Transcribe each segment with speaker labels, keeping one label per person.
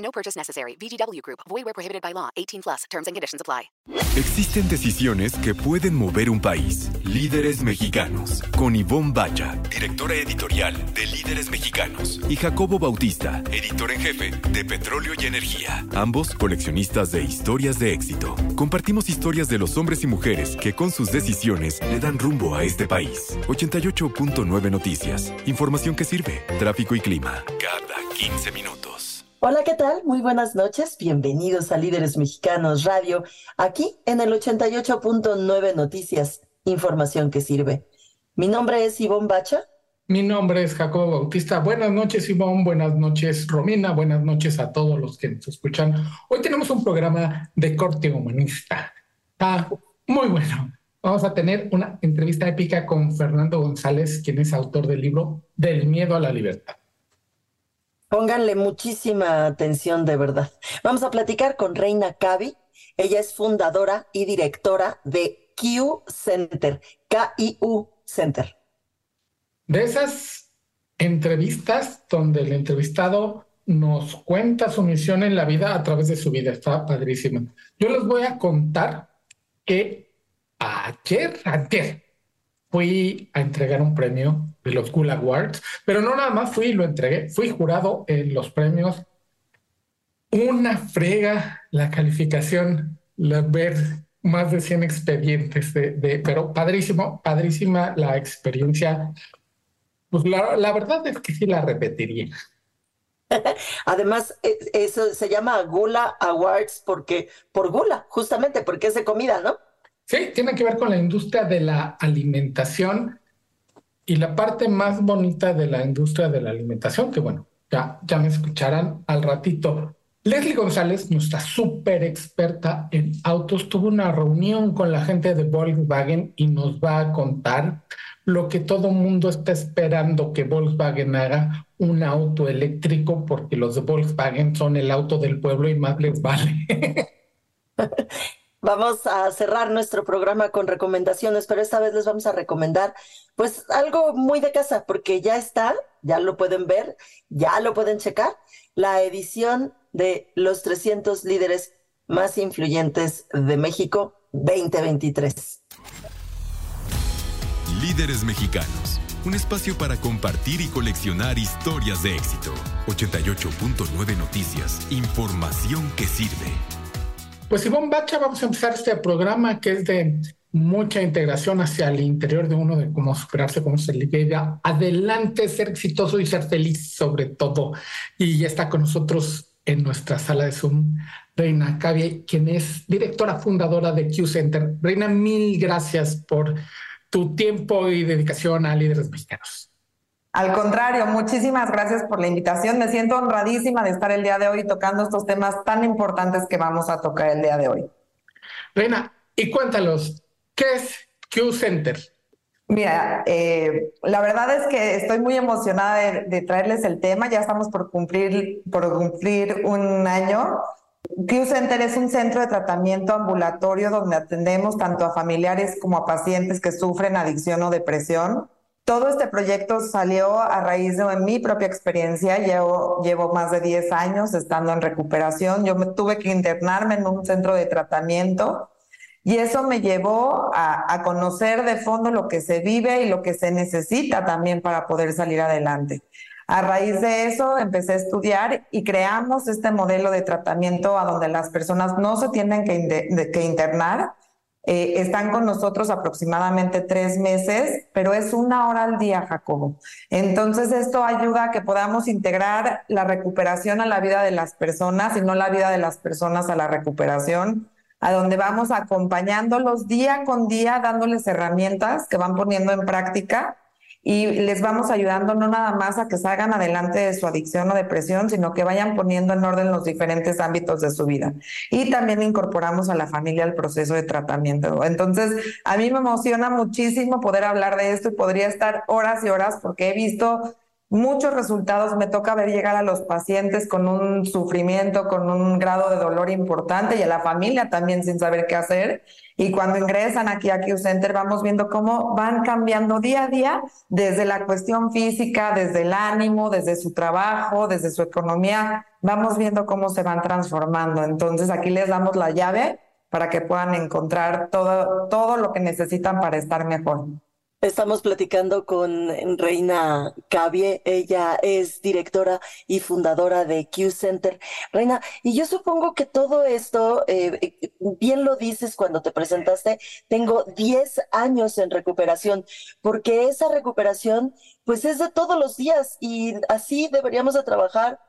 Speaker 1: No purchase necessary. VGW Group. Void where prohibited by law. 18 plus. Terms and conditions apply.
Speaker 2: Existen decisiones que pueden mover un país. Líderes mexicanos. Con Ivonne Bacha, directora editorial de Líderes Mexicanos. Y Jacobo Bautista, editor en jefe de Petróleo y Energía. Ambos coleccionistas de historias de éxito. Compartimos historias de los hombres y mujeres que con sus decisiones le dan rumbo a este país. 88.9 Noticias. Información que sirve. Tráfico y clima. Cada 15 minutos.
Speaker 3: Hola, ¿qué tal? Muy buenas noches. Bienvenidos a Líderes Mexicanos Radio, aquí en el 88.9 Noticias, información que sirve. Mi nombre es Ivonne Bacha.
Speaker 4: Mi nombre es Jacobo Bautista. Buenas noches, Ivonne. Buenas noches, Romina. Buenas noches a todos los que nos escuchan. Hoy tenemos un programa de corte humanista. Está muy bueno. Vamos a tener una entrevista épica con Fernando González, quien es autor del libro Del miedo a la libertad.
Speaker 3: Pónganle muchísima atención de verdad. Vamos a platicar con Reina Cavi. Ella es fundadora y directora de Q Center, K-I-U Center.
Speaker 4: De esas entrevistas donde el entrevistado nos cuenta su misión en la vida a través de su vida. Está padrísima. Yo les voy a contar que ayer, ayer, fui a entregar un premio de los Cool Awards, pero no nada más fui y lo entregué, fui jurado en los premios. Una frega la calificación, la, ver más de 100 expedientes, de, pero padrísimo, padrísima la experiencia. Pues la, la verdad es que sí la repetiría.
Speaker 3: Además, e, eso se llama Gula Awards porque, por gula, justamente porque es de comida, ¿no?
Speaker 4: Sí, tiene que ver con la industria de la alimentación y la parte más bonita de la industria de la alimentación, que bueno, ya, me escucharán al ratito. Leslie González, nuestra súper experta en autos, tuvo una reunión con la gente de Volkswagen y nos va a contar lo que todo mundo está esperando que Volkswagen haga, un auto eléctrico, porque los de Volkswagen son el auto del pueblo y más les vale.
Speaker 3: Vamos a cerrar nuestro programa con recomendaciones, pero esta vez les vamos a recomendar pues algo muy de casa, porque ya está, ya lo pueden ver, ya lo pueden checar, la edición de los 300 líderes más influyentes de México 2023.
Speaker 2: Líderes mexicanos, un espacio para compartir y coleccionar historias de éxito. 88.9 Noticias, información que sirve.
Speaker 4: Pues Ivonne Bacha, vamos a empezar este programa que es de mucha integración hacia el interior de uno, de cómo superarse, cómo se libera adelante, ser exitoso y ser feliz sobre todo. Y ya está con nosotros en nuestra sala de Zoom Reina Cavie, quien es directora fundadora de Q Center. Reina, mil gracias por tu tiempo y dedicación a líderes mexicanos.
Speaker 5: Al contrario, muchísimas gracias por la invitación. Me siento honradísima de estar el día de hoy tocando estos temas tan importantes que vamos a tocar el día de hoy.
Speaker 4: Reina, y cuéntanos, ¿qué es Q Center?
Speaker 5: Mira, eh, la verdad es que estoy muy emocionada de, traerles el tema. Ya estamos por cumplir, por cumplir un año. Q Center es un centro de tratamiento ambulatorio donde atendemos tanto a familiares como a pacientes que sufren adicción o depresión todo este proyecto salió a raíz de mi propia experiencia. Llevo, llevo más de 10 años estando en recuperación. Yo me tuve que internarme en un centro de tratamiento y eso me llevó a, a conocer de fondo lo que se vive y lo que se necesita también para poder salir adelante. A raíz de eso empecé a estudiar y creamos este modelo de tratamiento a donde las personas no se tienen que, que internar, eh, están con nosotros aproximadamente tres meses, pero es una hora al día, Jacobo. Entonces, esto ayuda a que podamos integrar la recuperación a la vida de las personas y no la vida de las personas a la recuperación, a donde vamos acompañándolos día con día, dándoles herramientas que van poniendo en práctica y les vamos ayudando no nada más a que salgan adelante de su adicción o depresión, sino que vayan poniendo en orden los diferentes ámbitos de su vida. Y también incorporamos a la familia al proceso de tratamiento. Entonces, a mí me emociona muchísimo poder hablar de esto y podría estar horas y horas porque he visto muchos resultados. Me toca ver llegar a los pacientes con un sufrimiento, con un grado de dolor importante y a la familia también sin saber qué hacer. Y cuando ingresan aquí a Q Center vamos viendo cómo van cambiando día a día desde la cuestión física, desde el ánimo, desde su trabajo, desde su economía. Vamos viendo cómo se van transformando. Entonces aquí les damos la llave para que puedan encontrar todo, todo lo que necesitan para estar mejor.
Speaker 3: Estamos platicando con Reina Cavie, ella es directora y fundadora de Q Center. Reina, y yo supongo que todo esto, eh, bien lo dices cuando te presentaste, tengo 10 años en recuperación, porque esa recuperación pues es de todos los días y así deberíamos de trabajar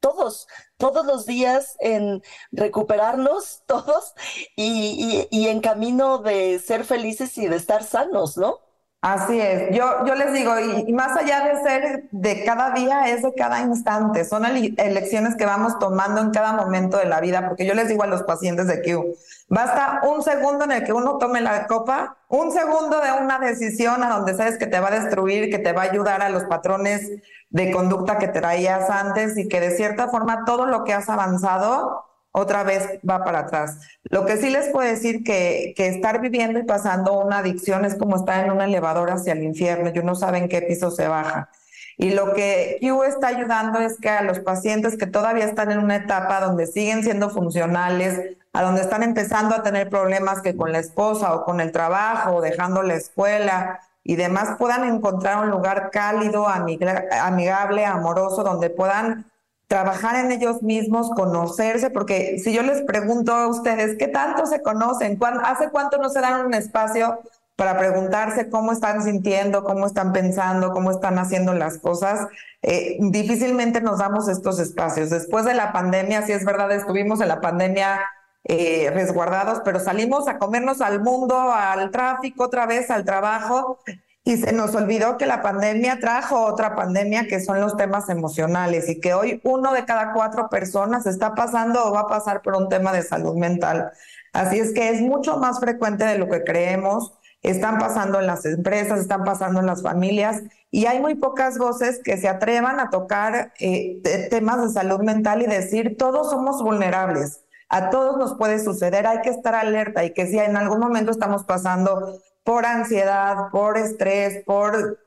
Speaker 3: todos, todos los días en recuperarnos todos y, y en camino de ser felices y de estar sanos, ¿no?
Speaker 5: Así es, yo, yo les digo, y, más allá de ser de cada día, es de cada instante, son elecciones que vamos tomando en cada momento de la vida, porque yo les digo a los pacientes de Q, basta un segundo en el que uno tome la copa, un segundo de una decisión a donde sabes que te va a destruir, que te va a ayudar a los patrones de conducta que traías antes y que de cierta forma todo lo que has avanzado otra vez va para atrás. Lo que sí les puedo decir que, que estar viviendo y pasando una adicción es como estar en un elevador hacia el infierno y uno sabe en qué piso se baja. Y lo que Q está ayudando es que a los pacientes que todavía están en una etapa donde siguen siendo funcionales, a donde están empezando a tener problemas que con la esposa o con el trabajo, o dejando la escuela y demás, puedan encontrar un lugar cálido, amigable, amoroso, donde puedan trabajar en ellos mismos, conocerse, porque si yo les pregunto a ustedes, ¿qué tanto se conocen? ¿Hace cuánto no se dan un espacio para preguntarse cómo están sintiendo, cómo están pensando, cómo están haciendo las cosas? Eh, difícilmente nos damos estos espacios. Después de la pandemia, si es verdad, estuvimos en la pandemia eh, resguardados, pero salimos a comernos al mundo, al tráfico otra vez, al trabajo, y se nos olvidó que la pandemia trajo otra pandemia que son los temas emocionales y que hoy uno de cada cuatro personas está pasando o va a pasar por un tema de salud mental. Así es que es mucho más frecuente de lo que creemos. Están pasando en las empresas, están pasando en las familias y hay muy pocas voces que se atrevan a tocar eh, temas de salud mental y decir todos somos vulnerables. A todos nos puede suceder, hay que estar alerta y que si en algún momento estamos pasando por ansiedad, por estrés, por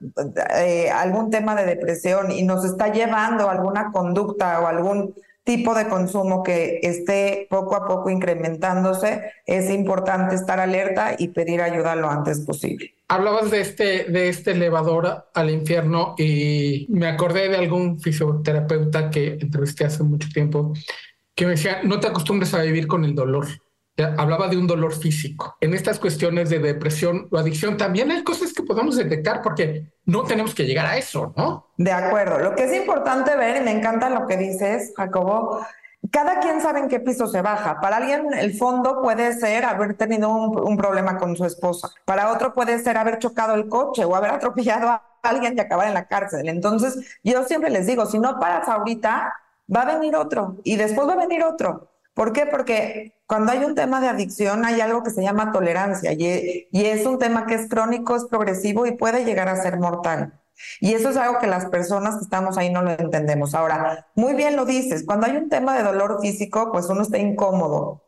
Speaker 5: eh, algún tema de depresión y nos está llevando alguna conducta o algún tipo de consumo que esté poco a poco incrementándose, es importante estar alerta y pedir ayuda lo antes posible.
Speaker 4: Hablabas de este, de este elevador al infierno y me acordé de algún fisioterapeuta que entrevisté hace mucho tiempo que me decía, no te acostumbres a vivir con el dolor hablaba de un dolor físico. En estas cuestiones de depresión o adicción también hay cosas que podemos detectar porque no tenemos que llegar a eso, ¿no?
Speaker 5: De acuerdo. Lo que es importante ver, y me encanta lo que dices, Jacobo, cada quien sabe en qué piso se baja. Para alguien el fondo puede ser haber tenido un, problema con su esposa. Para otro puede ser haber chocado el coche o haber atropellado a alguien y acabar en la cárcel. Entonces, yo siempre les digo, si no paras ahorita, va a venir otro y después va a venir otro. ¿Por qué? Porque cuando hay un tema de adicción hay algo que se llama tolerancia y, es un tema que es crónico, es progresivo y puede llegar a ser mortal. Y eso es algo que las personas que estamos ahí no lo entendemos. Ahora, muy bien lo dices, cuando hay un tema de dolor físico, pues uno está incómodo.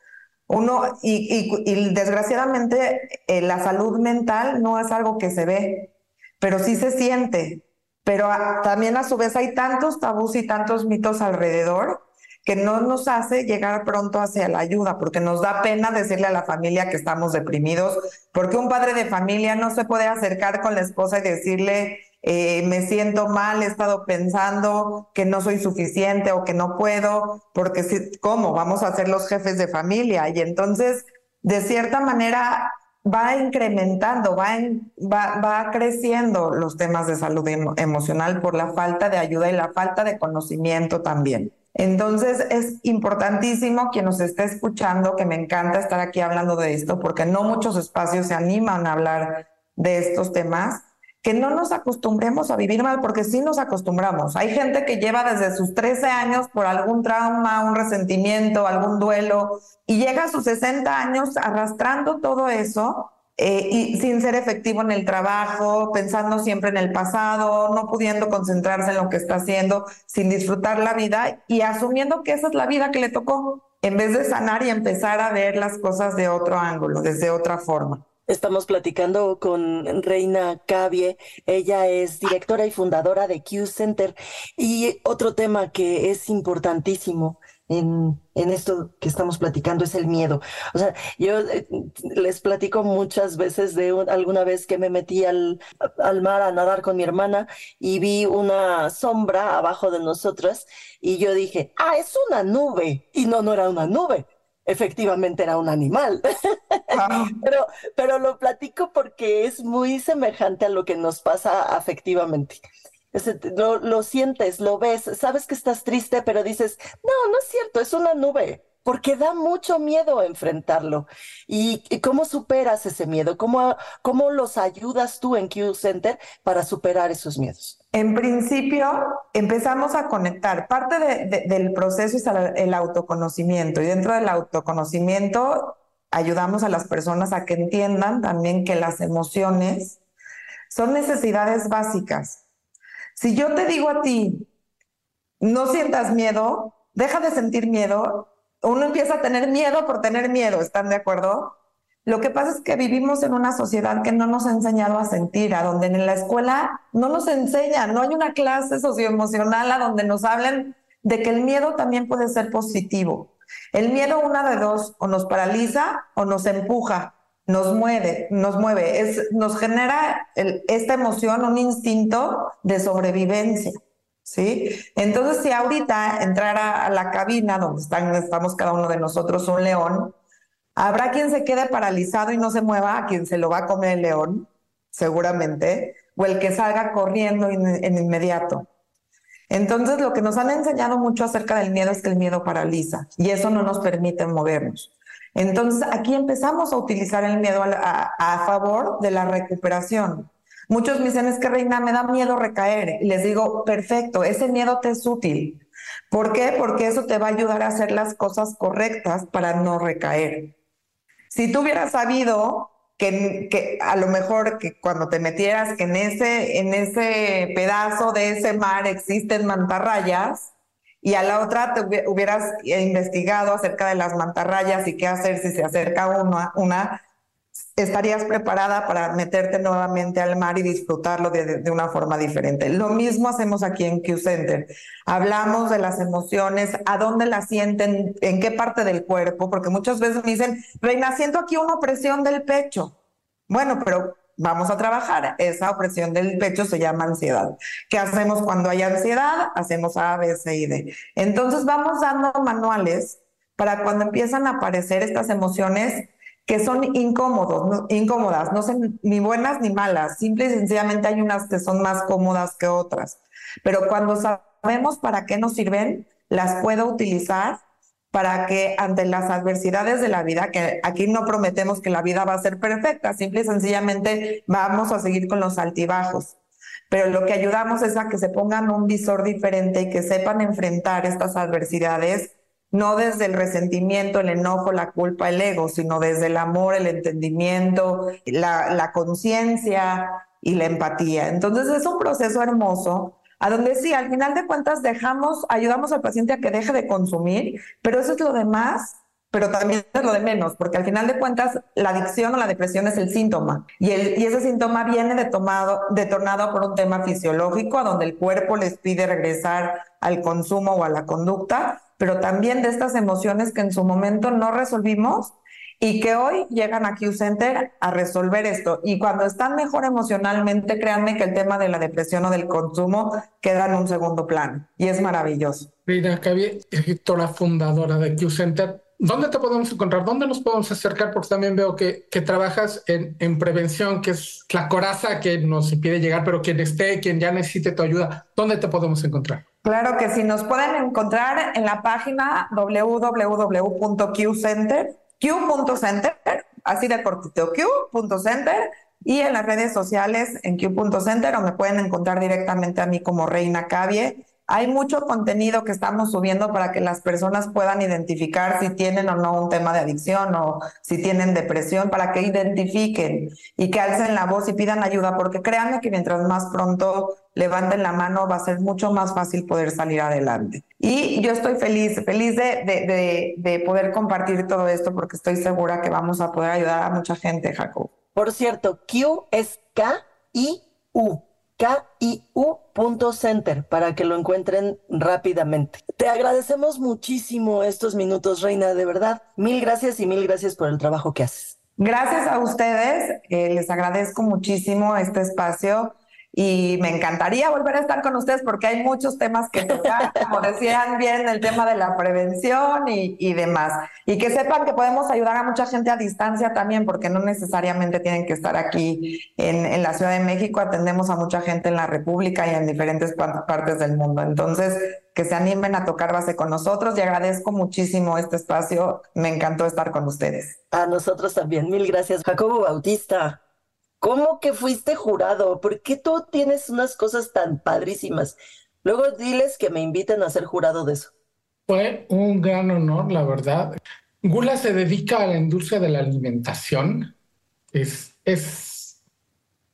Speaker 5: Uno, y, desgraciadamente eh, la salud mental no es algo que se ve, pero sí se siente. Pero también a su vez hay tantos tabús y tantos mitos alrededor que no nos hace llegar pronto hacia la ayuda, porque nos da pena decirle a la familia que estamos deprimidos, porque un padre de familia no se puede acercar con la esposa y decirle, eh, me siento mal, he estado pensando que no soy suficiente o que no puedo, porque si, ¿cómo? Vamos a ser los jefes de familia. Y entonces, de cierta manera, va incrementando, va, va, va, creciendo los temas de salud emocional por la falta de ayuda y la falta de conocimiento también. Entonces es importantísimo quien nos esté escuchando, que me encanta estar aquí hablando de esto, porque no muchos espacios se animan a hablar de estos temas, que no nos acostumbremos a vivir mal, porque sí nos acostumbramos. Hay gente que lleva desde sus 13 años por algún trauma, un resentimiento, algún duelo, y llega a sus 60 años arrastrando todo eso eh, y sin ser efectivo en el trabajo, pensando siempre en el pasado, no pudiendo concentrarse en lo que está haciendo, sin disfrutar la vida y asumiendo que esa es la vida que le tocó, en vez de sanar y empezar a ver las cosas de otro ángulo, desde otra forma.
Speaker 3: Estamos platicando con Reina Cavie. Ella es directora y fundadora de Q Center. Y otro tema que es importantísimo en, en, esto que estamos platicando es el miedo. O sea, yo eh, les platico muchas veces de alguna vez que me metí al, al mar a nadar con mi hermana y vi una sombra abajo de nosotras y yo dije, ah, es una nube. Y no, no era una nube efectivamente era un animal. Ah. pero, pero lo platico porque es muy semejante a lo que nos pasa afectivamente. Lo, sientes, lo ves, sabes que estás triste, pero dices, no, no es cierto, es una nube porque da mucho miedo enfrentarlo. ¿Y, cómo superas ese miedo? ¿Cómo, ¿Cómo los ayudas tú en Q Center para superar esos miedos?
Speaker 5: En principio, empezamos a conectar. Parte del proceso es el autoconocimiento y dentro del autoconocimiento ayudamos a las personas a que entiendan también que las emociones son necesidades básicas. Si yo te digo a ti, no sientas miedo, deja de sentir miedo, uno empieza a tener miedo por tener miedo, ¿están de acuerdo? Lo que pasa es que vivimos en una sociedad que no nos ha enseñado a sentir, a donde en la escuela no nos enseñan, no hay una clase socioemocional a donde nos hablen de que el miedo también puede ser positivo. El miedo, una de dos, o nos paraliza o nos empuja, nos mueve, nos mueve, es, nos genera esta emoción, un instinto de sobrevivencia. ¿sí? Entonces, si ahorita entrara a la cabina donde están, estamos cada uno de nosotros un león, habrá quien se quede paralizado y no se mueva, a quien se lo va a comer el león, seguramente, o el que salga corriendo en inmediato. Entonces, lo que nos han enseñado mucho acerca del miedo es que el miedo paraliza y eso no nos permite movernos. Entonces, aquí empezamos a utilizar el miedo a, favor de la recuperación. Muchos me dicen, es que Reina, me da miedo recaer. Y les digo, perfecto, ese miedo te es útil. ¿Por qué? Porque eso te va a ayudar a hacer las cosas correctas para no recaer. Si tú hubieras sabido que, que, a lo mejor que cuando te metieras que en ese, en ese pedazo de ese mar existen mantarrayas y a la otra te hubieras investigado acerca de las mantarrayas y qué hacer si se acerca una, una estarías preparada para meterte nuevamente al mar y disfrutarlo de, una forma diferente. Lo mismo hacemos aquí en Q Center. Hablamos de las emociones, a dónde las sienten, en qué parte del cuerpo, porque muchas veces me dicen, Reina, siento aquí una opresión del pecho. Bueno, pero vamos a trabajar. Esa opresión del pecho se llama ansiedad. ¿Qué hacemos cuando hay ansiedad? Hacemos A, B, C y D. Entonces vamos dando manuales para cuando empiezan a aparecer estas emociones que son incómodos, incómodas, no son ni buenas ni malas, simple y sencillamente hay unas que son más cómodas que otras. Pero cuando sabemos para qué nos sirven, las puedo utilizar para que ante las adversidades de la vida, que aquí no prometemos que la vida va a ser perfecta, simple y sencillamente vamos a seguir con los altibajos. Pero lo que ayudamos es a que se pongan un visor diferente y que sepan enfrentar estas adversidades no desde el resentimiento, el enojo, la culpa, el ego, sino desde el amor, el entendimiento, la, la conciencia y la empatía. Entonces es un proceso hermoso a donde sí, al final de cuentas dejamos, ayudamos al paciente a que deje de consumir, pero eso es lo demás pero también es lo de menos, porque al final de cuentas la adicción o la depresión es el síntoma y, el, y ese síntoma viene detonado, detonado por un tema fisiológico a donde el cuerpo les pide regresar al consumo o a la conducta, pero también de estas emociones que en su momento no resolvimos y que hoy llegan a Q Center a resolver esto. Y cuando están mejor emocionalmente, créanme que el tema de la depresión o del consumo queda en un segundo plano y es maravilloso.
Speaker 4: Mira, Cavi, directora fundadora de Q Center, ¿dónde te podemos encontrar? ¿Dónde nos podemos acercar? Porque también veo que, que trabajas en, en, prevención, que es la coraza que nos impide llegar, pero quien esté, quien ya necesite tu ayuda, ¿dónde te podemos encontrar?
Speaker 5: Claro que sí, nos pueden encontrar en la página www.qcenter, q.center, así de cortito, q.center, y en las redes sociales en Q.center o me pueden encontrar directamente a mí como Reina Cavie. Hay mucho contenido que estamos subiendo para que las personas puedan identificar si tienen o no un tema de adicción o si tienen depresión, para que identifiquen y que alcen la voz y pidan ayuda, porque créanme que mientras más pronto levanten la mano va a ser mucho más fácil poder salir adelante. Y yo estoy feliz, feliz de, de, de, poder compartir todo esto porque estoy segura que vamos a poder ayudar a mucha gente, Jacob.
Speaker 3: Por cierto, Q es K-I-U. KIU.center para que lo encuentren rápidamente. Te agradecemos muchísimo estos minutos, Reina, de verdad. Mil gracias y mil gracias por el trabajo que haces.
Speaker 5: Gracias a ustedes, eh, les agradezco muchísimo este espacio y me encantaría volver a estar con ustedes porque hay muchos temas que tocar, como decían bien, el tema de la prevención y, y, demás. Y que sepan que podemos ayudar a mucha gente a distancia también, porque no necesariamente tienen que estar aquí en, en la Ciudad de México, atendemos a mucha gente en la República y en diferentes partes del mundo. Entonces, que se animen a tocar base con nosotros y agradezco muchísimo este espacio. Me encantó estar con ustedes.
Speaker 3: A nosotros también. Mil gracias, Jacobo Bautista. ¿Cómo que fuiste jurado? ¿Por qué tú tienes unas cosas tan padrísimas? Luego diles que me inviten a ser jurado de eso.
Speaker 4: Fue un gran honor, la verdad. Gula se dedica a la industria de la alimentación. Es, es,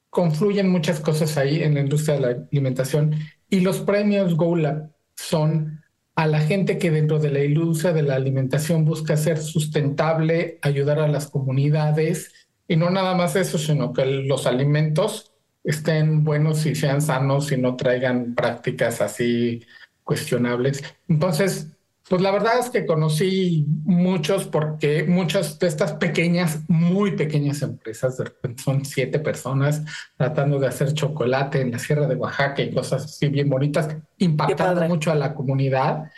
Speaker 4: confluyen muchas cosas ahí en la industria de la alimentación y los premios Gula son a la gente que dentro de la industria de la alimentación busca ser sustentable, ayudar a las comunidades y no nada más eso, sino que los alimentos estén buenos y sean sanos y no traigan prácticas así cuestionables. Entonces, pues la verdad es que conocí muchos porque muchas de estas pequeñas, muy pequeñas empresas, de repente son siete personas tratando de hacer chocolate en la Sierra de Oaxaca y cosas así bien bonitas, impactando mucho a la comunidad.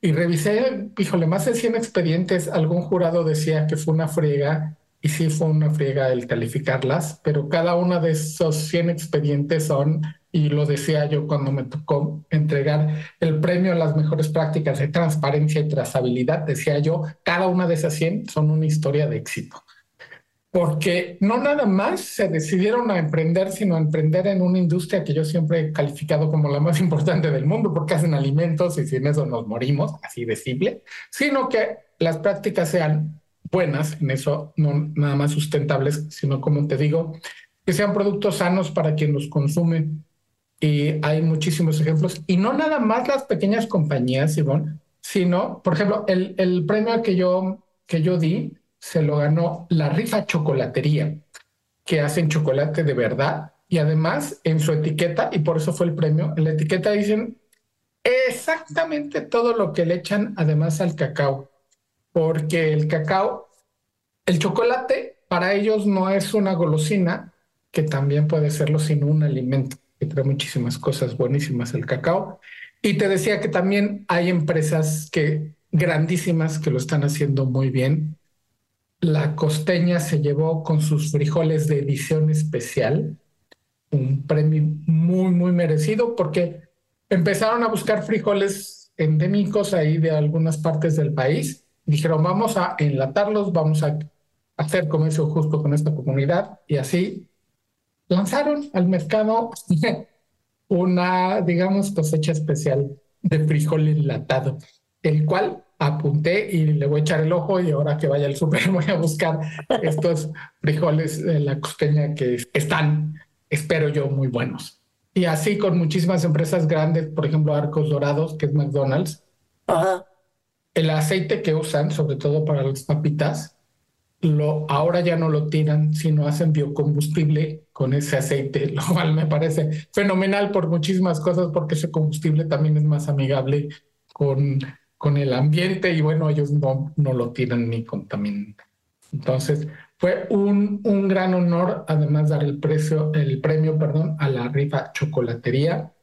Speaker 4: Y revisé, híjole, más de 100 expedientes, algún jurado decía que fue una friega y sí fue una friega el calificarlas, pero cada uno de esos 100 expedientes son, y lo decía yo cuando me tocó entregar el premio a las mejores prácticas de transparencia y trazabilidad, decía yo, cada una de esas 100 son una historia de éxito. Porque no nada más se decidieron a emprender, sino a emprender en una industria que yo siempre he calificado como la más importante del mundo, porque hacen alimentos y sin eso nos morimos, así de simple, sino que las prácticas sean buenas en eso, no nada más sustentables, sino como te digo, que sean productos sanos para quien los consume. Y hay muchísimos ejemplos. Y no nada más las pequeñas compañías, Ivonne, sino, por ejemplo, el, el premio que yo, que yo di se lo ganó la rifa chocolatería, que hacen chocolate de verdad. Y además en su etiqueta, y por eso fue el premio, en la etiqueta dicen exactamente todo lo que le echan además al cacao porque el cacao, el chocolate para ellos no es una golosina, que también puede serlo sin un alimento, que trae muchísimas cosas buenísimas el cacao. Y te decía que también hay empresas que grandísimas que lo están haciendo muy bien. La costeña se llevó con sus frijoles de edición especial un premio muy, muy merecido porque empezaron a buscar frijoles endémicos ahí de algunas partes del país dijeron, vamos a enlatarlos, vamos a hacer comercio justo con esta comunidad y así lanzaron al mercado una, digamos, cosecha especial de frijol enlatado, el cual apunté y le voy a echar el ojo y ahora que vaya al súper voy a buscar estos frijoles de la costeña que están, espero yo, muy buenos. Y así con muchísimas empresas grandes, por ejemplo, Arcos Dorados, que es McDonald's,
Speaker 3: Ajá
Speaker 4: el aceite que usan, sobre todo para las papitas, lo, ahora ya no lo tiran, sino hacen biocombustible con ese aceite, lo cual me parece fenomenal por muchísimas cosas, porque ese combustible también es más amigable con, con el ambiente y bueno, ellos no, no lo tiran ni contaminan. Entonces, fue un, un gran honor, además, dar el, precio, el premio perdón, a la rifa chocolatería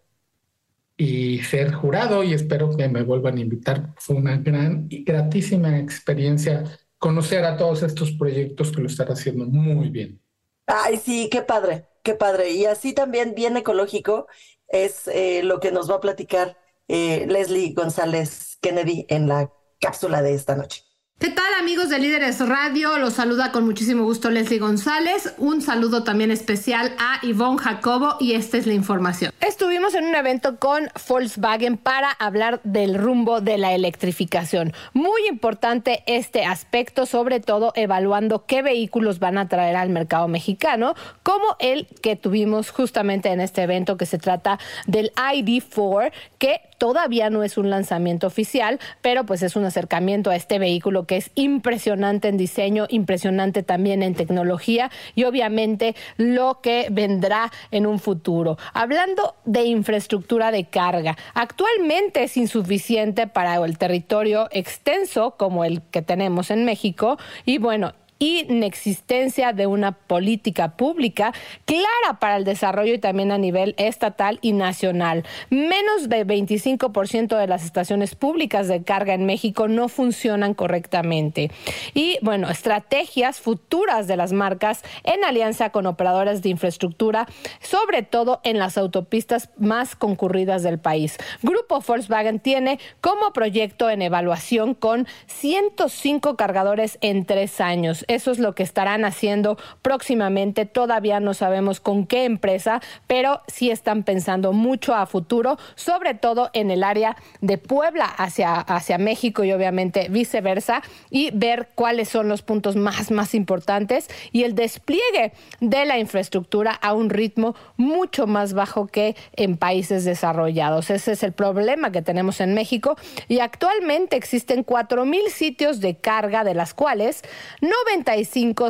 Speaker 4: y ser jurado y espero que me vuelvan a invitar. Fue una gran y gratísima experiencia conocer a todos estos proyectos que lo están haciendo muy bien.
Speaker 3: Ay, sí, qué padre, qué padre. Y así también bien ecológico es eh, lo que nos va a platicar eh, Leslie González Kennedy en la cápsula de esta noche.
Speaker 6: ¿Qué tal amigos de Líderes Radio? Los saluda con muchísimo gusto Leslie González. Un saludo también especial a Ivonne Jacobo y esta es la información. Estuvimos en un evento con Volkswagen para hablar del rumbo de la electrificación. Muy importante este aspecto, sobre todo evaluando qué vehículos van a traer al mercado mexicano, como el que tuvimos justamente en este evento que se trata del ID4, que todavía no es un lanzamiento oficial, pero pues es un acercamiento a este vehículo que es impresionante en diseño, impresionante también en tecnología y obviamente lo que vendrá en un futuro. Hablando de infraestructura de carga, actualmente es insuficiente para el territorio extenso como el que tenemos en México y bueno, inexistencia de una política pública clara para el desarrollo y también a nivel estatal y nacional. Menos de 25% de las estaciones públicas de carga en México no funcionan correctamente. Y bueno, estrategias futuras de las marcas en alianza con operadores de infraestructura, sobre todo en las autopistas más concurridas del país. Grupo Volkswagen tiene como proyecto en evaluación con 105 cargadores en tres años. Eso es lo que estarán haciendo próximamente. Todavía no sabemos con qué empresa, pero sí están pensando mucho a futuro, sobre todo en el área de Puebla hacia, hacia México y obviamente viceversa, y ver cuáles son los puntos más, más importantes y el despliegue de la infraestructura a un ritmo mucho más bajo que en países desarrollados. Ese es el problema que tenemos en México y actualmente existen 4.000 sitios de carga, de las cuales 90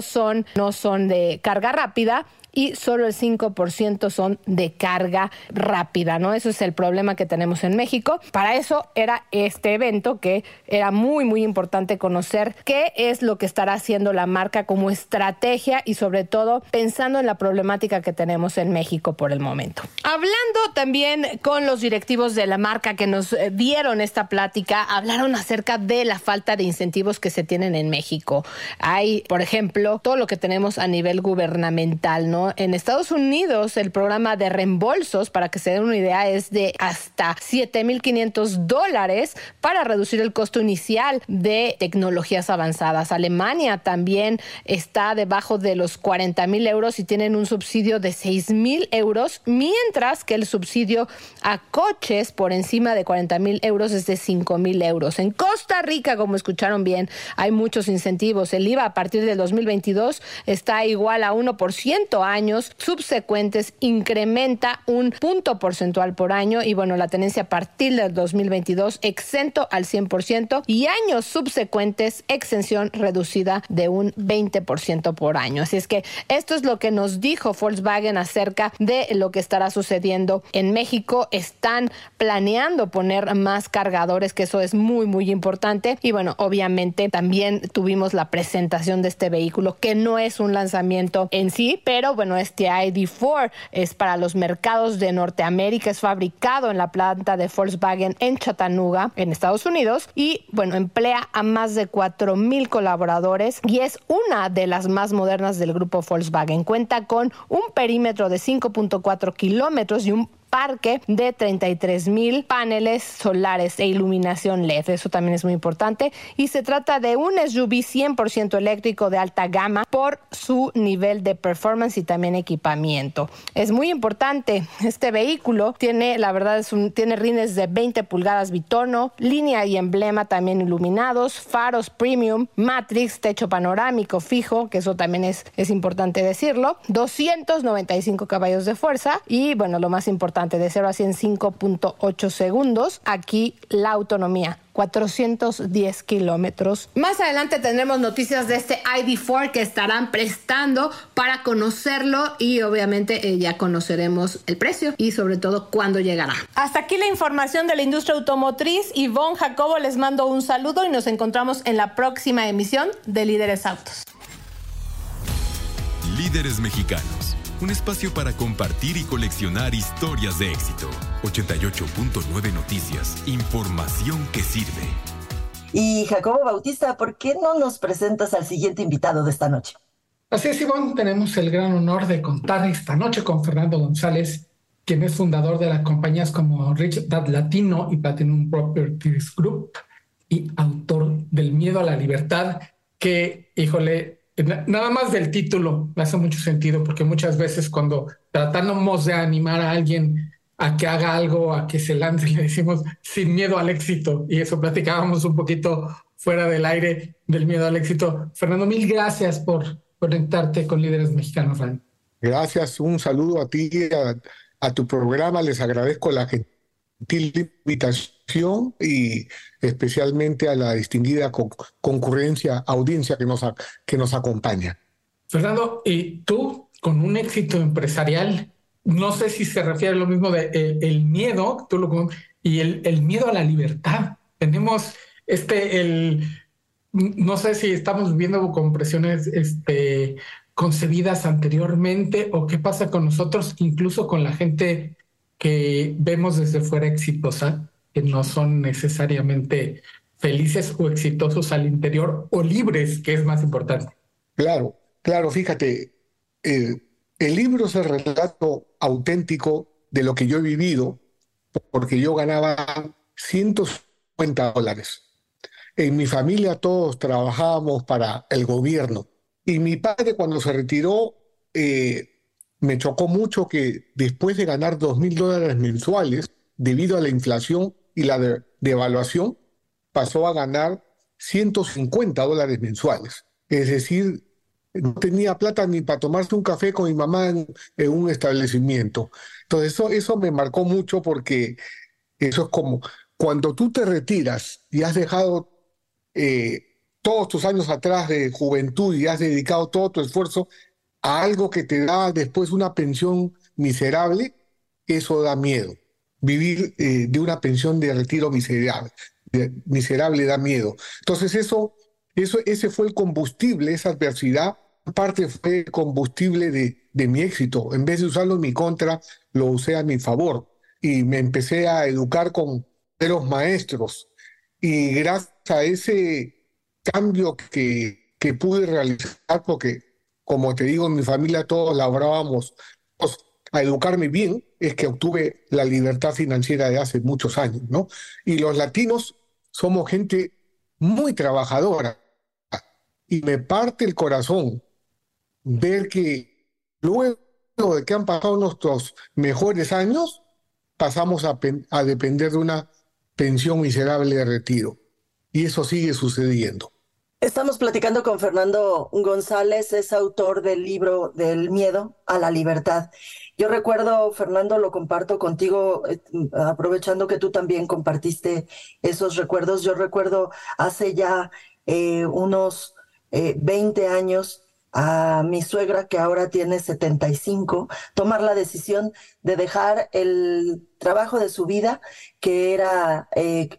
Speaker 6: son, no son de carga rápida y solo el 5% son de carga rápida, ¿no? Eso es el problema que tenemos en México. Para eso era este evento que era muy, muy importante conocer qué es lo que estará haciendo la marca como estrategia y sobre todo pensando en la problemática que tenemos en México por el momento. Hablando también con los directivos de la marca que nos eh, dieron esta plática, hablaron acerca de la falta de incentivos que se tienen en México. Hay, por ejemplo, todo lo que tenemos a nivel gubernamental, ¿no? En Estados Unidos, el programa de reembolsos, para que se den una idea, es de hasta 7.500 dólares para reducir el costo inicial de tecnologías avanzadas. Alemania también está debajo de los 40.000 euros y tienen un subsidio de 6.000 euros, mientras que el subsidio a coches por encima de 40.000 euros es de 5.000 euros. En Costa Rica, como escucharon bien, hay muchos incentivos. El IVA a partir del 2022 está igual a 1% años subsecuentes incrementa un punto porcentual por año y bueno, la tenencia a partir del 2022 exento al 100% y años subsecuentes exención reducida de un 20% por año. Así es que esto es lo que nos dijo Volkswagen acerca de lo que estará sucediendo en México. Están planeando poner más cargadores, que eso es muy, muy importante. Y bueno, obviamente también tuvimos la presentación de este vehículo, que no es un lanzamiento en sí, pero bueno, este ID4 es para los mercados de Norteamérica, es fabricado en la planta de Volkswagen en Chattanooga, en Estados Unidos, y bueno, emplea a más de 4 mil colaboradores y es una de las más modernas del grupo Volkswagen. Cuenta con un perímetro de 5.4 kilómetros y un parque de 33 mil paneles solares e iluminación LED. Eso también es muy importante. Y se trata de un SUV 100% eléctrico de alta gama por su nivel de performance y también equipamiento. Es muy importante. Este vehículo tiene, la verdad, es tiene rines de 20 pulgadas bitono, línea y emblema también iluminados, faros premium, matrix, techo panorámico fijo, que eso también es, es importante decirlo, 295 caballos de fuerza y, bueno, lo más importante, de 0 a 100 5.8 segundos. Aquí la autonomía 410 kilómetros. Más adelante tendremos noticias de este ID4 que estarán prestando para conocerlo y obviamente eh, ya conoceremos el precio y sobre todo cuándo llegará. Hasta aquí la información de la industria automotriz. Ivonne Jacobo les mando un saludo y nos encontramos en la próxima emisión de Líderes Autos.
Speaker 2: Líderes Mexicanos un espacio para compartir y coleccionar historias de éxito. 88.9 Noticias, información que sirve.
Speaker 3: Y Jacobo Bautista, ¿por qué no nos presentas al siguiente invitado de esta noche?
Speaker 4: Así es, Ivonne, tenemos el gran honor de contar esta noche con Fernando González, quien es fundador de las compañías como Rich Dad Latino y Platinum Properties Group, y autor del miedo a la libertad, que, híjole, nada más del título me hace mucho sentido, porque muchas veces cuando tratamos de animar a alguien a que haga algo, a que se lance, le decimos sin miedo al éxito. Y eso platicábamos un poquito fuera del aire del miedo al éxito. Fernando, mil gracias por conectarte con Líderes Mexicanos
Speaker 7: Gracias, un saludo a ti, a, a tu programa. Les agradezco la gentil invitación y especialmente a la distinguida concurrencia, audiencia que nos, que nos acompaña.
Speaker 4: Fernando, y tú con un éxito empresarial, no sé si se refiere a lo mismo de eh, el miedo, tú lo, y el, miedo a la libertad. Tenemos este, el, no sé si estamos viviendo con presiones este, concebidas anteriormente o qué pasa con nosotros, incluso con la gente que vemos desde fuera exitosa, que no son necesariamente felices o exitosos al interior o libres, que es más importante.
Speaker 7: Claro, claro, fíjate, eh, el libro es el relato auténtico de lo que yo he vivido, porque yo ganaba 150 dólares. En mi familia todos trabajábamos para el gobierno y mi padre cuando se retiró eh, me chocó mucho que después de ganar dos mil dólares mensuales, debido a la inflación y la devaluación, pasó a ganar 150 dólares mensuales. Es decir, no tenía plata ni para tomarse un café con mi mamá en, un establecimiento. Entonces eso, eso me marcó mucho porque eso es como cuando tú te retiras y has dejado eh, todos tus años atrás de juventud y has dedicado todo tu esfuerzo a algo que te da después una pensión miserable, eso da miedo. Vivir eh, de una pensión de retiro miserable, miserable da miedo. Entonces eso, eso, ese fue el combustible, esa adversidad, parte fue el combustible de, de mi éxito. En vez de usarlo en mi contra, lo usé a mi favor. Y me empecé a educar con los maestros. Y gracias a ese cambio que, que pude realizar, porque como te digo, en mi familia todos labrábamos a educarme bien, es que obtuve la libertad financiera de hace muchos años, ¿no? Y los latinos somos gente muy trabajadora y me parte el corazón ver que luego de que han pasado nuestros mejores años, pasamos a, a depender de una pensión miserable de retiro. Y eso sigue sucediendo.
Speaker 3: Estamos platicando con Fernando González, es autor del libro del miedo a la libertad. Yo recuerdo, Fernando, lo comparto contigo, eh, aprovechando que tú también compartiste esos recuerdos. Yo recuerdo hace ya eh, unos 20 eh, años a mi suegra, que ahora tiene 75, tomar la decisión de dejar el trabajo de su vida, que era eh,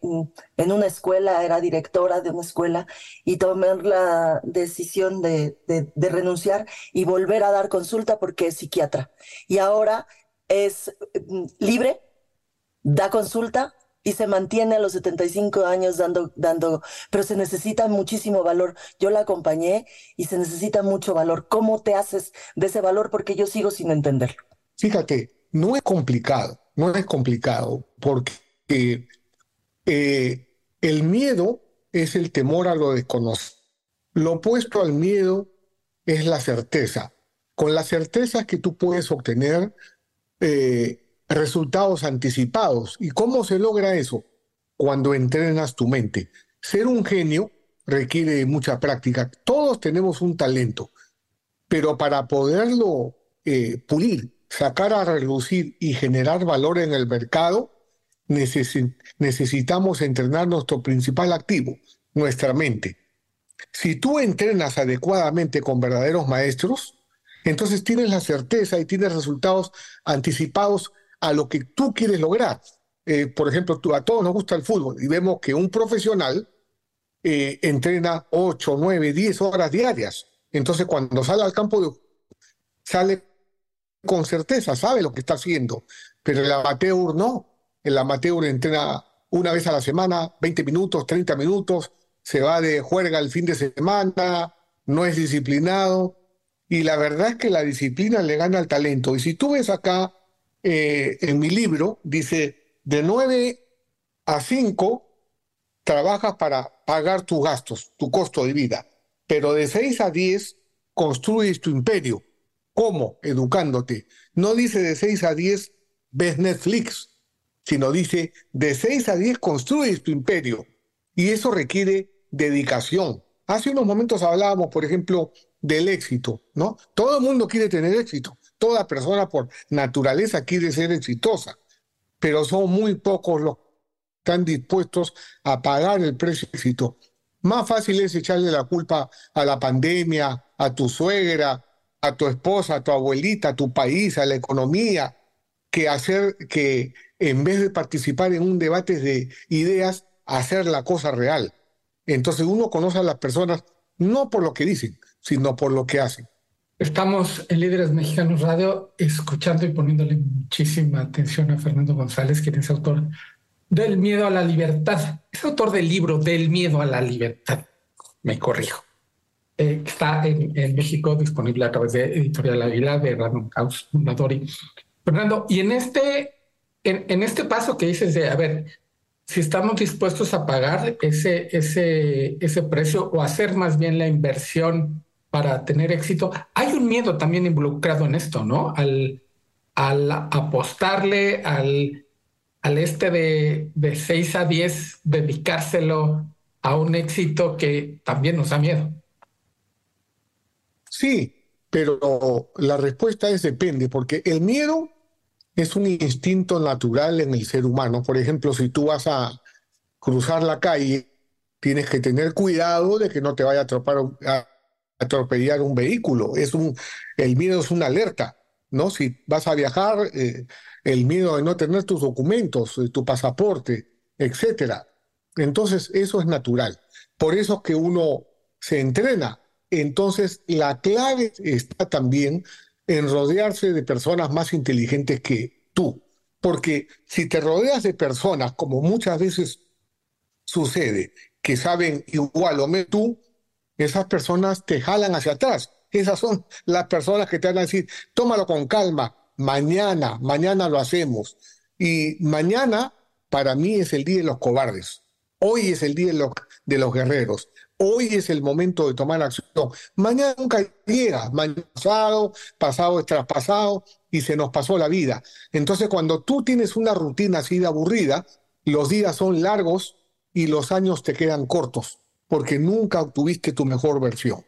Speaker 3: en una escuela, era directora de una escuela, y tomar la decisión de, de, renunciar y volver a dar consulta porque es psiquiatra. Y ahora es mm, libre, da consulta, y se mantiene a los 75 años dando, dando, pero se necesita muchísimo valor. Yo la acompañé y se necesita mucho valor. ¿Cómo te haces de ese valor? Porque yo sigo sin entenderlo.
Speaker 7: Fíjate, no es complicado, no es complicado, porque eh, el miedo es el temor a lo desconocido. Lo opuesto al miedo es la certeza. Con la certeza que tú puedes obtener eh, resultados anticipados. ¿Y cómo se logra eso? Cuando entrenas tu mente. Ser un genio requiere mucha práctica. Todos tenemos un talento, pero para poderlo eh, pulir, sacar a relucir y generar valor en el mercado, necesitamos entrenar nuestro principal activo, nuestra mente. Si tú entrenas adecuadamente con verdaderos maestros, entonces tienes la certeza y tienes resultados anticipados a lo que tú quieres lograr. Eh, por ejemplo, tú, a todos nos gusta el fútbol y vemos que un profesional eh, entrena 8, 9, 10 horas diarias. Entonces, cuando sale al campo, sale con certeza, sabe lo que está haciendo. Pero el amateur no. El amateur entrena una vez a la semana, 20 minutos, 30 minutos, se va de juerga el fin de semana, no es disciplinado. Y la verdad es que la disciplina le gana al talento. Y si tú ves acá eh, en mi libro, dice, de 9 a 5 trabajas para pagar tus gastos, tu costo de vida, pero de 6 a 10 construyes tu imperio. ¿Cómo? Educándote. No dice de 6 a 10 ves Netflix, sino dice de 6 a 10 construyes tu imperio. Y eso requiere dedicación. Hace unos momentos hablábamos, por ejemplo, del éxito, ¿no? Todo el mundo quiere tener éxito. Toda persona por naturaleza quiere ser exitosa, pero son muy pocos los que están dispuestos a pagar el precio del éxito. Más fácil es echarle la culpa a la pandemia, a tu suegra, a tu esposa, a tu abuelita, a tu país, a la economía, que hacer que en vez de participar en un debate de ideas, hacer la cosa real. Entonces uno conoce a las personas no por lo que dicen, sino por lo que hacen.
Speaker 4: Estamos en Líderes Mexicanos Radio escuchando y poniéndole muchísima atención a Fernando González, quien es autor del miedo a la libertad. Es autor del libro Del miedo a la libertad. Me corrijo. Eh, está en, México disponible a través de Editorial Aguilar de Random House Fundadori. Fernando, y en este, en, en este paso que dices de, a ver, si estamos dispuestos a pagar ese, ese, ese precio o hacer más bien la inversión para tener éxito, hay un miedo también involucrado en esto, ¿no? Al, apostarle, al, al este de, de 6 a 10, dedicárselo a un éxito que también nos da miedo.
Speaker 7: Sí, pero la respuesta es depende, porque el miedo es un instinto natural en el ser humano. Por ejemplo, si tú vas a cruzar la calle, tienes que tener cuidado de que no te vaya a, atropellar un vehículo. Es un, el miedo es una alerta, ¿no? Si vas a viajar, eh, el miedo de no tener tus documentos, eh, tu pasaporte, etcétera. Entonces, eso es natural. Por eso es que uno se entrena. Entonces, la clave está también en rodearse de personas más inteligentes que tú. Porque si te rodeas de personas, como muchas veces sucede, que saben igual o menos tú, esas personas te jalan hacia atrás. Esas son las personas que te van a decir, tómalo con calma, mañana, mañana lo hacemos. Y mañana para mí es el día de los cobardes. Hoy es el día de los, de los guerreros. Hoy es el momento de tomar acción. Mañana nunca llega, mañana pasado, pasado es traspasado y se nos pasó la vida. Entonces, cuando tú tienes una rutina así de aburrida, los días son largos y los años te quedan cortos, porque nunca obtuviste tu mejor versión.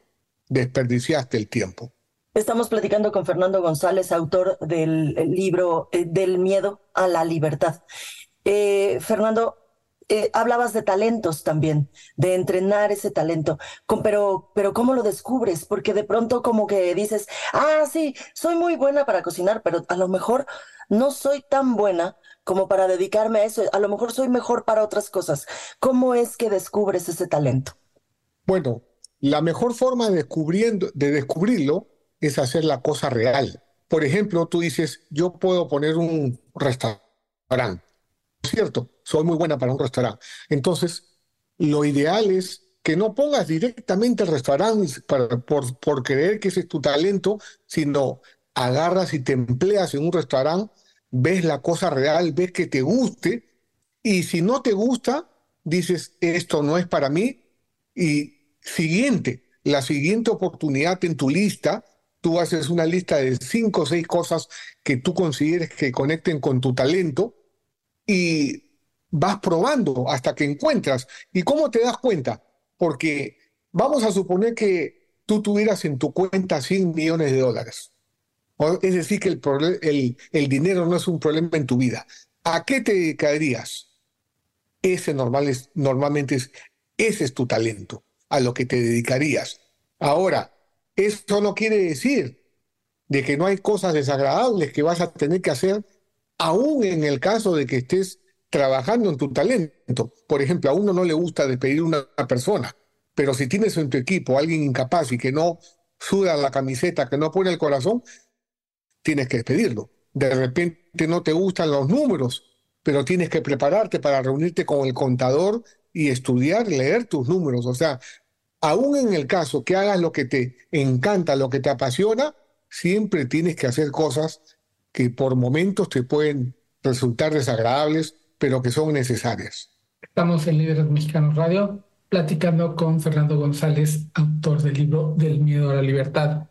Speaker 7: Desperdiciaste el tiempo.
Speaker 3: Estamos platicando con Fernando González, autor del libro eh, Del miedo a la libertad. Eh, Fernando, eh, hablabas de talentos también, de entrenar ese talento, pero, pero ¿cómo lo descubres? Porque de pronto como que dices, ah, sí, soy muy buena para cocinar, pero a lo mejor no soy tan buena como para dedicarme a eso, a lo mejor soy mejor para otras cosas. ¿Cómo es que descubres ese talento?
Speaker 7: Bueno, la mejor forma de, descubriendo, de descubrirlo es hacer la cosa real. Por ejemplo, tú dices, yo puedo poner un restaurante cierto, soy muy buena para un restaurante. Entonces, lo ideal es que no pongas directamente el restaurante por, por creer que ese es tu talento, sino agarras y te empleas en un restaurante, ves la cosa real, ves que te guste, y si no te gusta, dices, esto no es para mí, y siguiente, la siguiente oportunidad en tu lista, tú haces una lista de cinco o seis cosas que tú consideres que conecten con tu talento, y vas probando hasta que encuentras. ¿Y cómo te das cuenta? Porque vamos a suponer que tú tuvieras en tu cuenta 100 millones de dólares. Es decir, que el, el, el dinero no es un problema en tu vida. ¿A qué te dedicarías? Ese normal es, normalmente es, ese es tu talento, a lo que te dedicarías. Ahora, eso no quiere decir de que no hay cosas desagradables que vas a tener que hacer aún en el caso de que estés trabajando en tu talento. Por ejemplo, a uno no le gusta despedir a una persona, pero si tienes en tu equipo alguien incapaz y que no suda la camiseta, que no pone el corazón, tienes que despedirlo. De repente no te gustan los números, pero tienes que prepararte para reunirte con el contador y estudiar, leer tus números. O sea, aún en el caso que hagas lo que te encanta, lo que te apasiona, siempre tienes que hacer cosas que por momentos te pueden resultar desagradables, pero que son necesarias.
Speaker 4: Estamos en Líderes Mexicanos Radio platicando con Fernando González, autor del libro Del miedo a la libertad.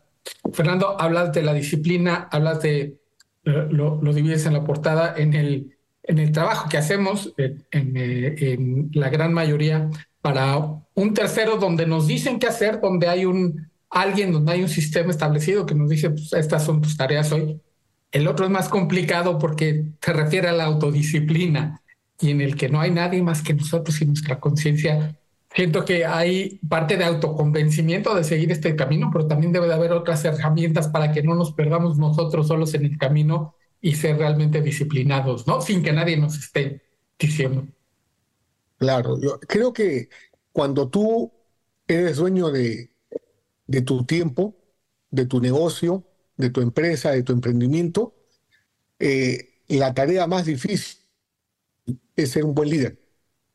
Speaker 4: Fernando, hablas de la disciplina, hablas de, lo, lo divides en la portada, en el, en el trabajo que hacemos, en, en, la gran mayoría, para un tercero donde nos dicen qué hacer, donde hay un alguien, donde hay un sistema establecido que nos dice, pues estas son tus tareas hoy. El otro es más complicado porque se refiere a la autodisciplina y en el que no hay nadie más que nosotros y nuestra conciencia. Siento que hay parte de autoconvencimiento de seguir este camino, pero también debe de haber otras herramientas para que no nos perdamos nosotros solos en el camino y ser realmente disciplinados, ¿no? Sin que nadie nos esté diciendo.
Speaker 7: Claro, yo creo que cuando tú eres dueño de, tu tiempo, de tu negocio, de tu empresa, de tu emprendimiento, eh, la tarea más difícil es ser un buen líder,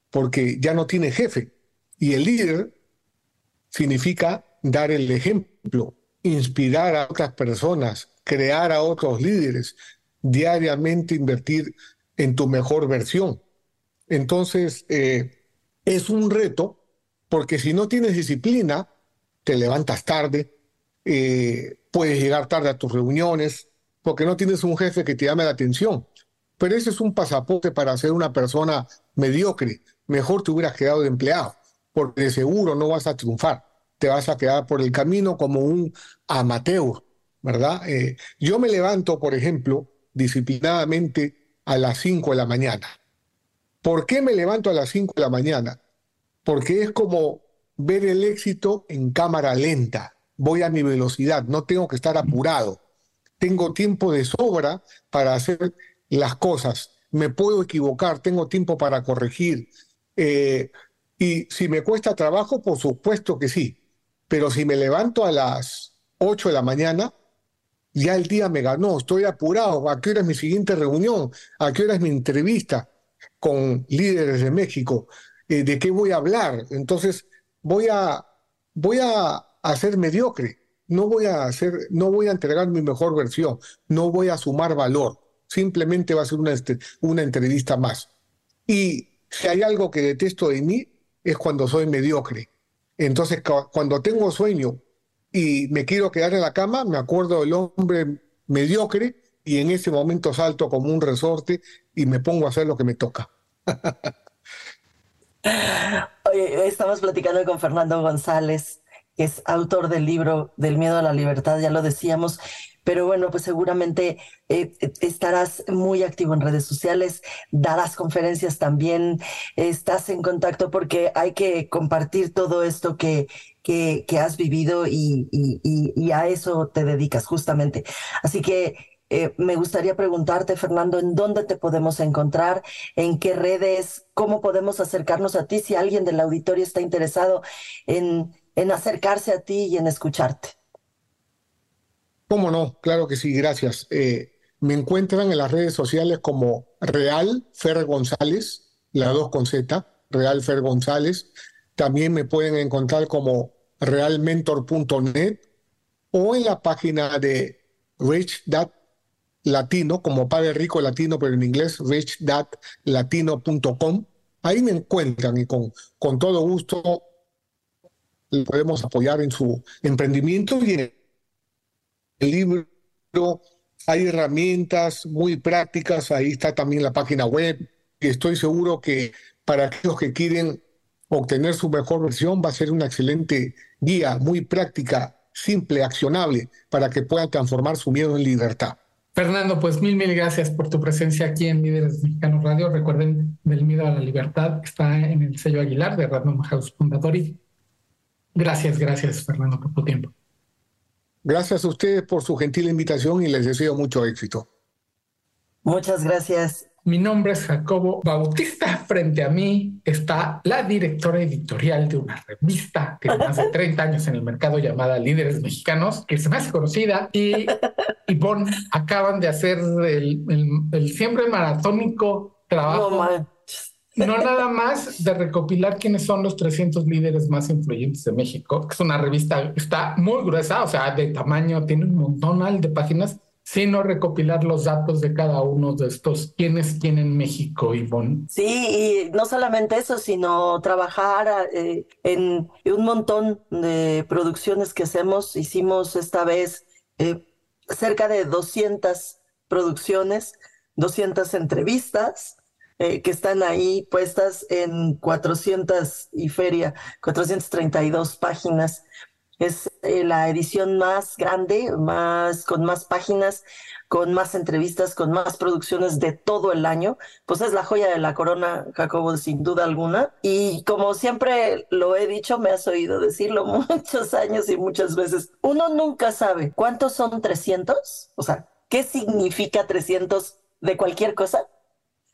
Speaker 7: porque ya no tiene jefe. Y el líder significa dar el ejemplo, inspirar a otras personas, crear a otros líderes, diariamente invertir en tu mejor versión. Entonces, eh, es un reto, porque si no tienes disciplina, te levantas tarde, eh, puedes llegar tarde a tus reuniones, porque no tienes un jefe que te llame la atención. Pero ese es un pasaporte para ser una persona mediocre. Mejor te hubieras quedado de empleado, porque de seguro no vas a triunfar. Te vas a quedar por el camino como un amateur, ¿verdad? Eh, yo me levanto, por ejemplo, disciplinadamente a las 5 de la mañana. ¿Por qué me levanto a las 5 de la mañana? Porque es como ver el éxito en cámara lenta. Voy a mi velocidad, no tengo que estar apurado. Tengo tiempo de sobra para hacer las cosas. Me puedo equivocar, tengo tiempo para corregir. Eh, y si me cuesta trabajo, por supuesto que sí. Pero si me levanto a las 8 de la mañana, ya el día me ganó, estoy apurado. ¿A qué hora es mi siguiente reunión? ¿A qué hora es mi entrevista con líderes de México? Eh, ¿De qué voy a hablar? Entonces, voy a, voy a, ser mediocre. No voy a hacer, no voy a entregar mi mejor versión, no voy a sumar valor simplemente va a ser una, este, una entrevista más. Y si hay algo que detesto de mí es cuando soy mediocre. Entonces, cuando tengo sueño y me quiero quedar en la cama, me acuerdo del hombre mediocre y en ese momento salto como un resorte y me pongo a hacer lo que me toca.
Speaker 3: Estamos platicando con Fernando González, que es autor del libro Del miedo a la libertad, ya lo decíamos, pero bueno, pues seguramente eh, estarás muy activo en redes sociales, darás conferencias también, estás en contacto porque hay que compartir todo esto que, que, has vivido y, y, a eso te dedicas justamente. Así que eh, me gustaría preguntarte, Fernando, ¿en dónde te podemos encontrar? ¿En qué redes? ¿Cómo podemos acercarnos a ti si alguien del auditorio está interesado en, en acercarse a ti y en escucharte?
Speaker 7: ¿Cómo no? Claro que sí, gracias. Eh, me encuentran en las redes sociales como Real Fer González, la 2 con Z, Real Fer González. También me pueden encontrar como realmentor.net o en la página de Rich Dad Latino, como Padre Rico Latino, pero en inglés, richdadlatino.com. Ahí me encuentran y con, con todo gusto podemos apoyar en su emprendimiento y en el libro hay herramientas muy prácticas, ahí está también la página web, y estoy seguro que para aquellos que quieren obtener su mejor versión va a ser una excelente guía, muy práctica, simple, accionable, para que puedan transformar su miedo en libertad.
Speaker 4: Fernando, pues mil, mil gracias por tu presencia aquí en Líderes Mexicanos Radio. Recuerden, del miedo a la libertad está en el sello Aguilar de Random House Fundatori. Gracias, gracias, Fernando, por tu tiempo.
Speaker 7: Gracias a ustedes por su gentil invitación y les deseo mucho éxito.
Speaker 3: Muchas gracias.
Speaker 4: Mi nombre es Jacobo Bautista. Frente a mí está la directora editorial de una revista que tiene más de 30 años en el mercado llamada Líderes Mexicanos, que se me hace conocida. Y Ivonne acaban de hacer el, el, siempre maratónico trabajo no nada más de recopilar quiénes son los 300 líderes más influyentes de México, que es una revista, está muy gruesa, o sea, de tamaño, tiene un montón de páginas, sino recopilar los datos de cada uno de estos quienes tienen México, Ivonne.
Speaker 3: Sí, y no solamente eso, sino trabajar eh, en un montón de producciones que hacemos. Hicimos esta vez eh, cerca de 200 producciones, 200 entrevistas, eh, que están ahí puestas en 400 y feria, 432 páginas. Es eh, la edición más grande, más, con más páginas, con más entrevistas, con más producciones de todo el año. Pues es la joya de la corona, Jacobo, sin duda alguna. Y como siempre lo he dicho, me has oído decirlo muchos años y muchas veces, uno nunca sabe cuántos son 300, o sea, qué significa 300 de cualquier cosa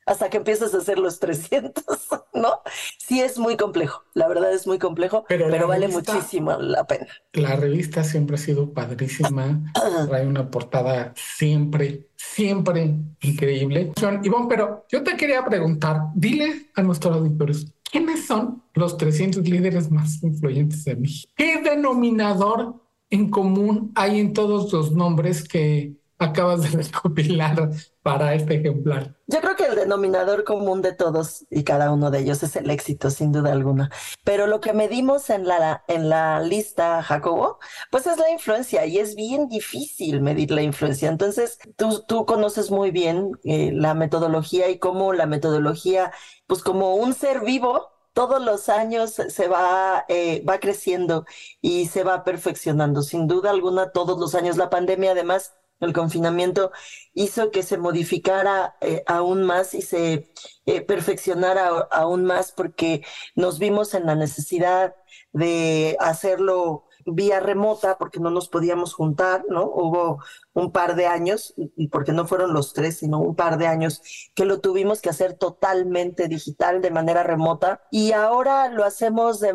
Speaker 3: hasta que empiezas a hacer los 300, ¿no? Sí es muy complejo, la verdad es muy complejo, pero, vale muchísimo la pena.
Speaker 4: La revista siempre ha sido padrísima, trae una portada siempre, siempre increíble. Ivonne, pero yo te quería preguntar, dile a nuestros auditores, ¿quiénes son los 300 líderes más influyentes de México? ¿Qué denominador en común hay en todos los nombres que acabas de recopilar para este ejemplar?
Speaker 3: Yo creo que el denominador común de todos y cada uno de ellos es el éxito, sin duda alguna. Pero lo que medimos en la, en la lista, Jacobo, pues es la influencia y es bien difícil medir la influencia. Entonces, tú, tú conoces muy bien eh, la metodología y cómo la metodología, pues como un ser vivo, todos los años se va, eh, va creciendo y se va perfeccionando. Sin duda alguna, todos los años. La pandemia, además, el confinamiento hizo que se modificara eh, aún más y se eh, perfeccionara aún más porque nos vimos en la necesidad de hacerlo vía remota porque no nos podíamos juntar, ¿no? Hubo un par de años, porque no fueron los tres, sino un par de años que lo tuvimos que hacer totalmente digital, de manera remota, y ahora lo hacemos de,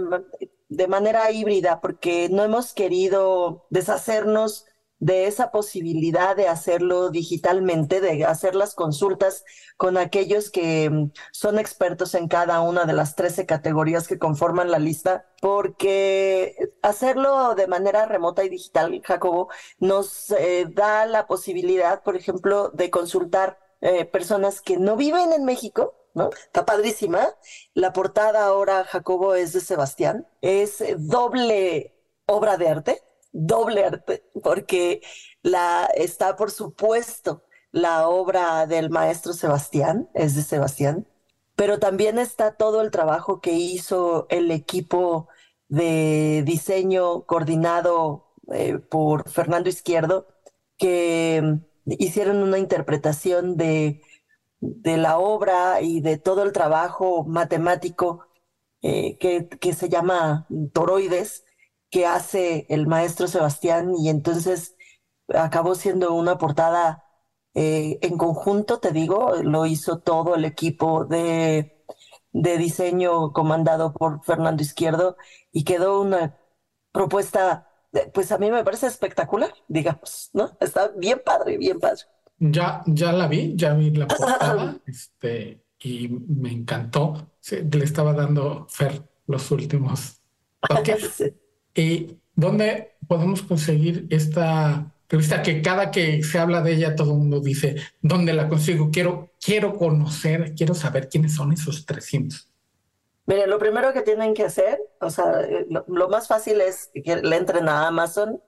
Speaker 3: de manera híbrida porque no hemos querido deshacernos de esa posibilidad de hacerlo digitalmente, de hacer las consultas con aquellos que mm, son expertos en cada una de las 13 categorías que conforman la lista, porque hacerlo de manera remota y digital, Jacobo, nos eh, da la posibilidad, por ejemplo, de consultar eh, personas que no viven en México, ¿no? Está padrísima. La portada ahora, Jacobo, es de Sebastián. Es doble obra de arte doble arte, porque la, está, por supuesto, la obra del maestro Sebastián, es de Sebastián, pero también está todo el trabajo que hizo el equipo de diseño coordinado eh, por Fernando Izquierdo, que hicieron una interpretación de, la obra y de todo el trabajo matemático eh, que se llama Toroides, que hace el maestro Sebastián y entonces acabó siendo una portada eh, en conjunto, te digo, lo hizo todo el equipo de, de diseño comandado por Fernando Izquierdo y quedó una propuesta, pues a mí me parece espectacular, digamos, ¿no? Está bien padre, bien padre.
Speaker 4: Ya, ya la vi, ya vi la portada, este, y me encantó. le estaba dando Fer los últimos toques. ¿Y dónde podemos conseguir esta revista que cada que se habla de ella todo el mundo dice, ¿dónde la consigo? Quiero, quiero conocer, quiero saber quiénes son esos 300.
Speaker 3: Mire, lo primero que tienen que hacer, o sea, lo, más fácil es que le entren a Amazon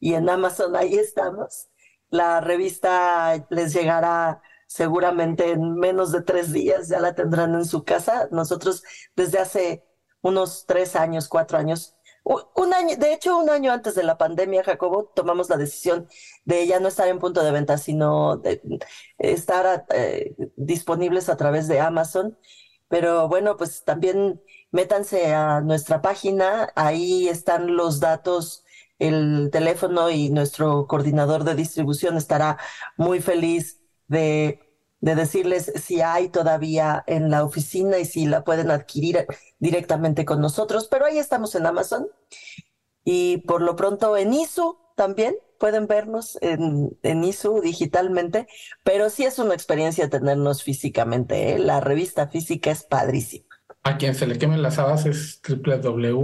Speaker 3: y en Amazon ahí estamos. La revista les llegará seguramente en menos de tres días, ya la tendrán en su casa. Nosotros desde hace unos tres años, cuatro años, un año, de hecho, un año antes de la pandemia, Jacobo, tomamos la decisión de ya no estar en punto de venta, sino de estar eh, disponibles a través de Amazon. Pero bueno, pues también métanse a nuestra página, ahí están los datos, el teléfono y nuestro coordinador de distribución estará muy feliz de de decirles si hay todavía en la oficina y si la pueden adquirir directamente con nosotros, pero ahí estamos en Amazon y por lo pronto en ISU también pueden vernos en, ISU digitalmente, pero sí es una experiencia tenernos físicamente, ¿eh? la revista física es padrísima.
Speaker 4: A quien se le quemen las habas es www.isu,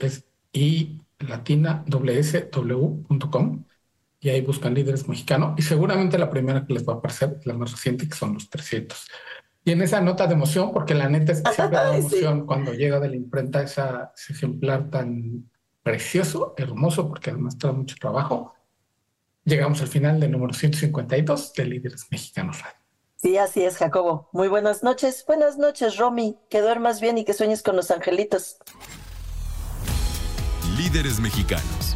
Speaker 4: es i latina y ahí buscan líderes mexicanos y seguramente la primera que les va a aparecer es la más reciente, que son los 300. Y en esa nota de emoción, porque la neta es que siempre da emoción cuando llega de la imprenta esa, ese ejemplar tan precioso, hermoso, porque además trae mucho trabajo. Llegamos al final del número 152 de Líderes Mexicanos Radio.
Speaker 3: Sí, así es, Jacobo. Muy buenas noches. Buenas noches, Romy. Que duermas bien y que sueñes con los angelitos.
Speaker 2: Líderes Mexicanos.